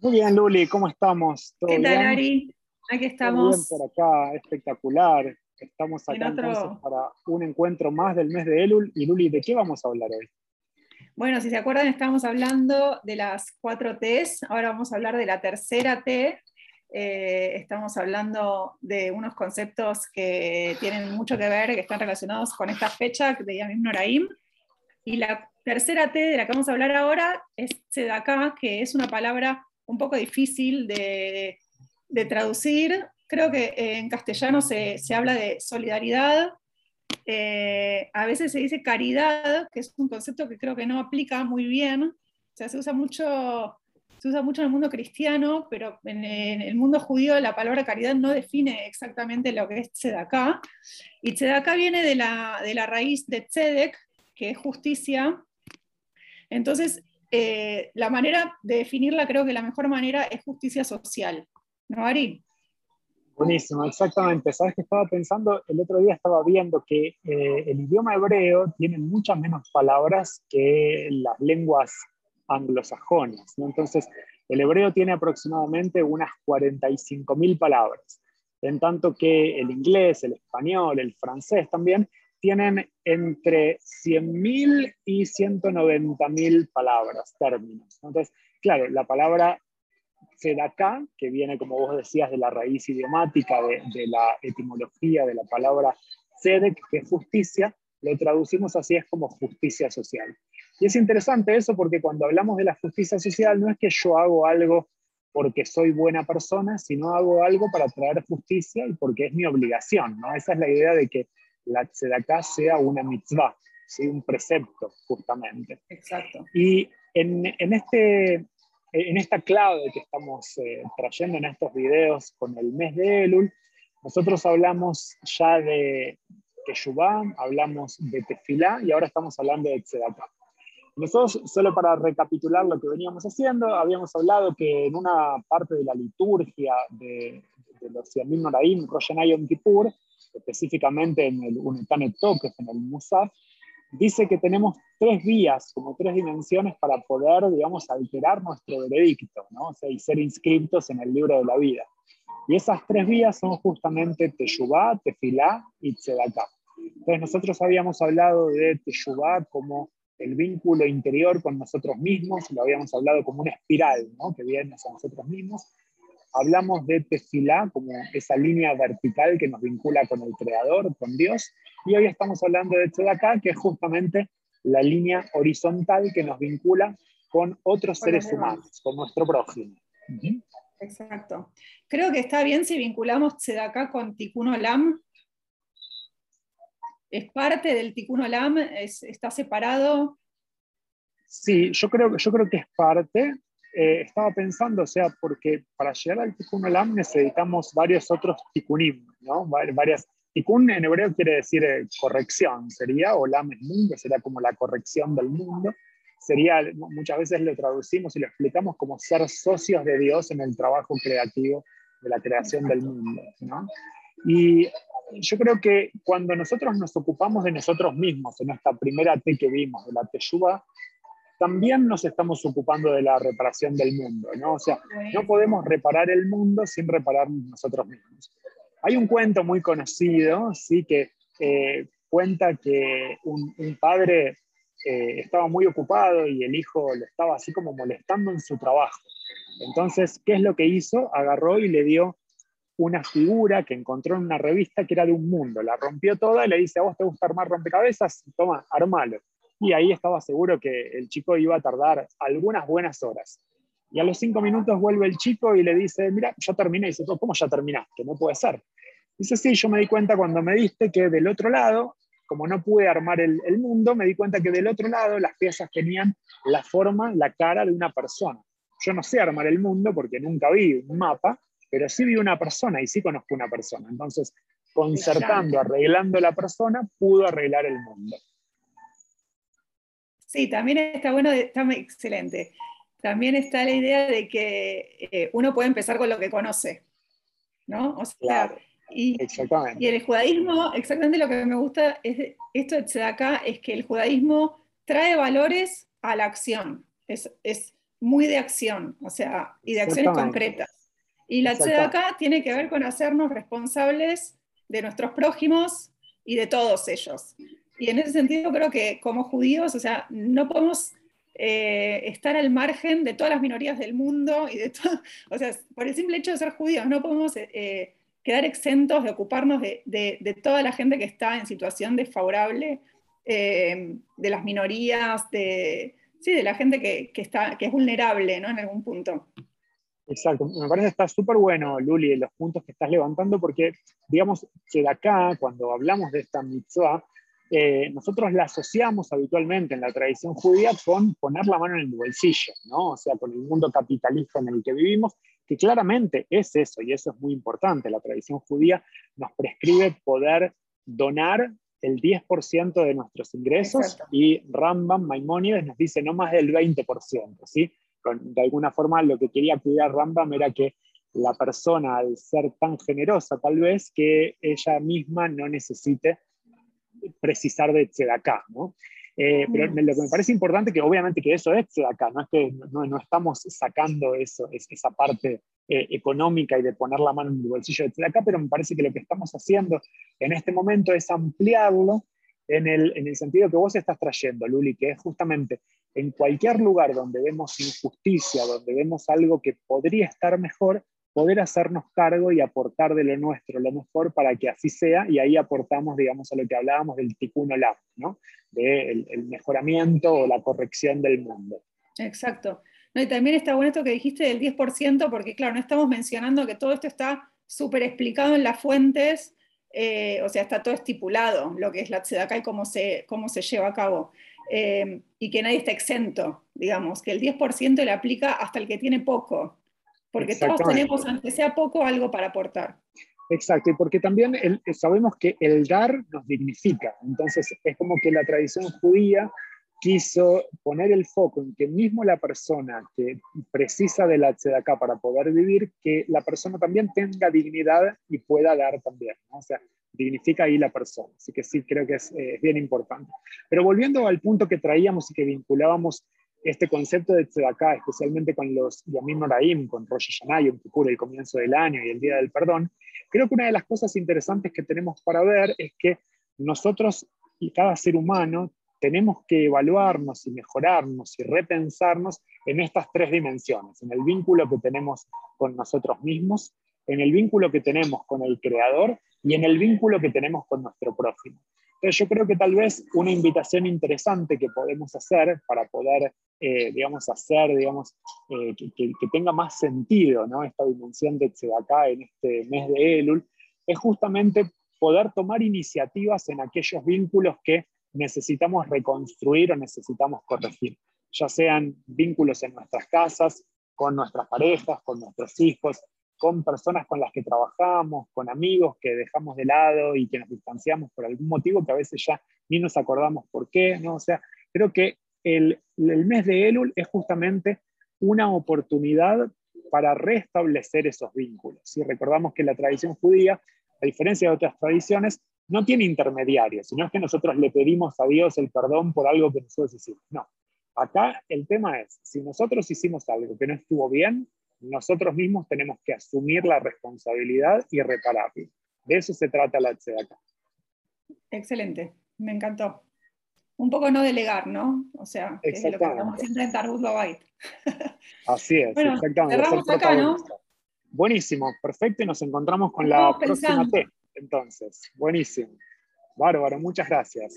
Muy bien, Luli, ¿cómo estamos? ¿Qué tal, Ari? Aquí estamos. Muy bien por acá, espectacular. Estamos acá entonces para un encuentro más del mes de Elul. Y Luli, ¿de qué vamos a hablar hoy? Bueno, si se acuerdan, estamos hablando de las cuatro T's. Ahora vamos a hablar de la tercera T. Eh, estamos hablando de unos conceptos que tienen mucho que ver, que están relacionados con esta fecha de Yamim Noraim. Y la tercera T de la que vamos a hablar ahora es Tzedakah, que es una palabra un poco difícil de, traducir. Creo que en castellano se, habla de solidaridad, eh, a veces se dice caridad, que es un concepto que creo que no aplica muy bien. O sea, se usa mucho, se usa mucho en el mundo cristiano, pero en, el mundo judío la palabra caridad no define exactamente lo que es tzedakah. Y tzedakah viene de la, de la raíz de tzedek, que es justicia. Entonces, eh, la manera de definirla, creo que la mejor manera es justicia social. ¿No, Ari? Buenísimo, exactamente. Sabes que estaba pensando, el otro día estaba viendo que eh, el idioma hebreo tiene muchas menos palabras que las lenguas anglosajonas. Entonces, el hebreo tiene aproximadamente unas 45.000 palabras, en tanto que el inglés, el español, el francés también tienen entre 100.000 y 190.000 palabras, términos. Entonces, claro, la palabra acá que viene, como vos decías, de la raíz idiomática, de, la etimología de la palabra tzedek, que es justicia, lo traducimos así, es como justicia social. Y es interesante eso porque cuando hablamos de la justicia social, no es que yo hago algo porque soy buena persona, sino hago algo para traer justicia y porque es mi obligación. ¿no? Esa es la idea de que la tzedakah sea una mitzvah, ¿sí? un precepto, justamente. Exacto. Y en, en, este, en esta clave que estamos eh, trayendo en estos videos con el mes de Elul, nosotros hablamos ya de Teshuvah, hablamos de Tefilá y ahora estamos hablando de tzedakah. Nosotros, solo para recapitular lo que veníamos haciendo, habíamos hablado que en una parte de la liturgia de, de los Yamim Noraim, Rosh Yom Kippur, específicamente en el Unetane Toques, en el Musaf, dice que tenemos tres vías, como tres dimensiones para poder, digamos, alterar nuestro veredicto, ¿no? y ser inscritos en el libro de la vida. Y esas tres vías son justamente Teshuvah, Tefilá y Tzedakah. Entonces nosotros habíamos hablado de Teshuvah como el vínculo interior con nosotros mismos, lo habíamos hablado como una espiral ¿no? que viene hacia nosotros mismos, hablamos de tefilá como esa línea vertical que nos vincula con el Creador, con Dios, y hoy estamos hablando de tzedakah, que es justamente la línea horizontal que nos vincula con otros seres humanos, con nuestro prójimo. Exacto. Creo que está bien si vinculamos tzedakah con tikkun olam. ¿Es parte del tikkun olam? ¿Está separado? Sí, yo creo, yo creo que es parte. Eh, estaba pensando, o sea, porque para llegar al Tikkun Olam necesitamos varios otros Tikkunim, ¿no? Varias, Tikkun en hebreo quiere decir eh, corrección, sería, Olam es mundo, sería como la corrección del mundo. Sería, muchas veces lo traducimos y lo explicamos como ser socios de Dios en el trabajo creativo de la creación del mundo, ¿no? Y yo creo que cuando nosotros nos ocupamos de nosotros mismos, en esta primera T que vimos, de la Teshuvah, también nos estamos ocupando de la reparación del mundo, ¿no? O sea, no podemos reparar el mundo sin reparar nosotros mismos. Hay un cuento muy conocido, sí, que eh, cuenta que un, padre eh, estaba muy ocupado y el hijo le estaba así como molestando en su trabajo. Entonces, ¿qué es lo que hizo? Agarró y le dio una figura que encontró en una revista que era de un mundo. La rompió toda y le dice, ¿a vos te gusta armar rompecabezas? Toma, armalo y ahí estaba seguro que el chico iba a tardar algunas buenas horas. Y a los cinco minutos vuelve el chico y le dice, mira, ya terminé. Y dice, ¿cómo ya terminaste? No puede ser. Dice, sí, yo me di cuenta cuando me diste que del otro lado, como no pude armar el, el mundo, me di cuenta que del otro lado las piezas tenían la forma, la cara de una persona. Yo no sé armar el mundo porque nunca vi un mapa, pero sí vi una persona y sí conozco una persona. Entonces, concertando, arreglando la persona, pudo arreglar el mundo. Sí, también está bueno, está excelente. También está la idea de que eh, uno puede empezar con lo que conoce, ¿no? y, exactamente. y el judaísmo, exactamente lo que me gusta es esto de acá, es que el judaísmo trae valores a la acción. Es, muy de acción, o sea, y de acciones concretas. Y la acá tiene que ver con hacernos responsables de nuestros prójimos y de todos ellos. Y en ese sentido creo que como judíos, o sea, no podemos eh, estar al margen de todas las minorías del mundo y de todo, o sea, por el simple hecho de ser judíos, no podemos eh, quedar exentos de ocuparnos de, toda la gente que está en situación desfavorable, eh, de las minorías, de, sí, de la gente que, está, que es vulnerable ¿no? en algún punto. Exacto, me parece que está súper bueno, Luli, los puntos que estás levantando, porque digamos que de acá, cuando hablamos de esta mitzvah, eh, nosotros la asociamos habitualmente en la tradición judía con poner la mano en el bolsillo, ¿no? O sea, con el mundo capitalista en el que vivimos, que claramente es eso, y eso es muy importante. La tradición judía nos prescribe poder donar el 10% de nuestros ingresos y Rambam, Maimónides, nos dice no más del 20%, ¿sí? de alguna forma lo que quería cuidar Rambam era que la persona, al ser tan generosa tal vez, que ella misma no necesite precisar de Tzedakah, ¿no? Eh, pero lo que me parece importante que obviamente que eso es Tzedakah, no es que no, estamos sacando eso, esa parte eh, económica y de poner la mano en el bolsillo de Tzedakah, pero me parece que lo que estamos haciendo en este momento es ampliarlo en el, en el sentido que vos estás trayendo, Luli, que es justamente en cualquier lugar donde vemos injusticia, donde vemos algo que podría estar mejor, poder hacernos cargo y aportar de lo nuestro, lo mejor para que así sea, y ahí aportamos, digamos, a lo que hablábamos del tikkun olam, ¿no? Del el mejoramiento o la corrección del mundo. Exacto. Y también está bueno esto que dijiste del 10%, porque claro, no estamos mencionando que todo esto está súper explicado en las fuentes, eh, o sea, está todo estipulado, lo que es la tzedakah y cómo se, cómo se lleva a cabo. Eh, y que nadie está exento, digamos, que el 10% le aplica hasta el que tiene poco, porque todos tenemos, aunque sea poco, algo para aportar. Exacto, y porque también sabemos que el dar nos dignifica, entonces es como que la tradición judía quiso poner el foco en que mismo la persona que precisa de la tzedakah para poder vivir, que la persona también tenga dignidad y pueda dar también. O sea, dignifica ahí la persona. Así que sí, creo que es, eh, bien importante. Pero volviendo al punto que traíamos y que vinculábamos este concepto de tzedakah, especialmente con los Yamim Noraim, con Rosh Hashanah, Kippur, el comienzo del año y el Día del Perdón, creo que una de las cosas interesantes que tenemos para ver es que nosotros y cada ser humano tenemos que evaluarnos y mejorarnos y repensarnos en estas tres dimensiones, en el vínculo que tenemos con nosotros mismos, en el vínculo que tenemos con el creador y en el vínculo que tenemos con nuestro prójimo. Entonces yo creo que tal vez una invitación interesante que podemos hacer para poder, eh, digamos, hacer, digamos, eh, que, tenga más sentido ¿no? esta dimensión de Tzedakah en este mes de Elul, es justamente poder tomar iniciativas en aquellos vínculos que necesitamos reconstruir o necesitamos corregir, ya sean vínculos en nuestras casas, con nuestras parejas, con nuestros hijos, con personas con las que trabajamos, con amigos que dejamos de lado y que nos distanciamos por algún motivo que a veces ya ni nos acordamos por qué, ¿no? O sea, creo que el, el mes de Elul es justamente una oportunidad para restablecer esos vínculos. Si recordamos que la tradición judía, a diferencia de otras tradiciones, no tiene intermediarios, sino es que nosotros le pedimos a Dios el perdón por algo que nosotros hicimos. No. Acá el tema es, si nosotros hicimos algo que no estuvo bien, nosotros mismos tenemos que asumir la responsabilidad y repararlo. De eso se trata la acá. Excelente, me encantó. Un poco no delegar, ¿no? O sea, es lo que estamos siempre en Tarut Así es, exactamente. Cerramos acá, ¿no? Buenísimo, perfecto, y nos encontramos con la próxima T. Entonces, buenísimo. Bárbaro, muchas gracias.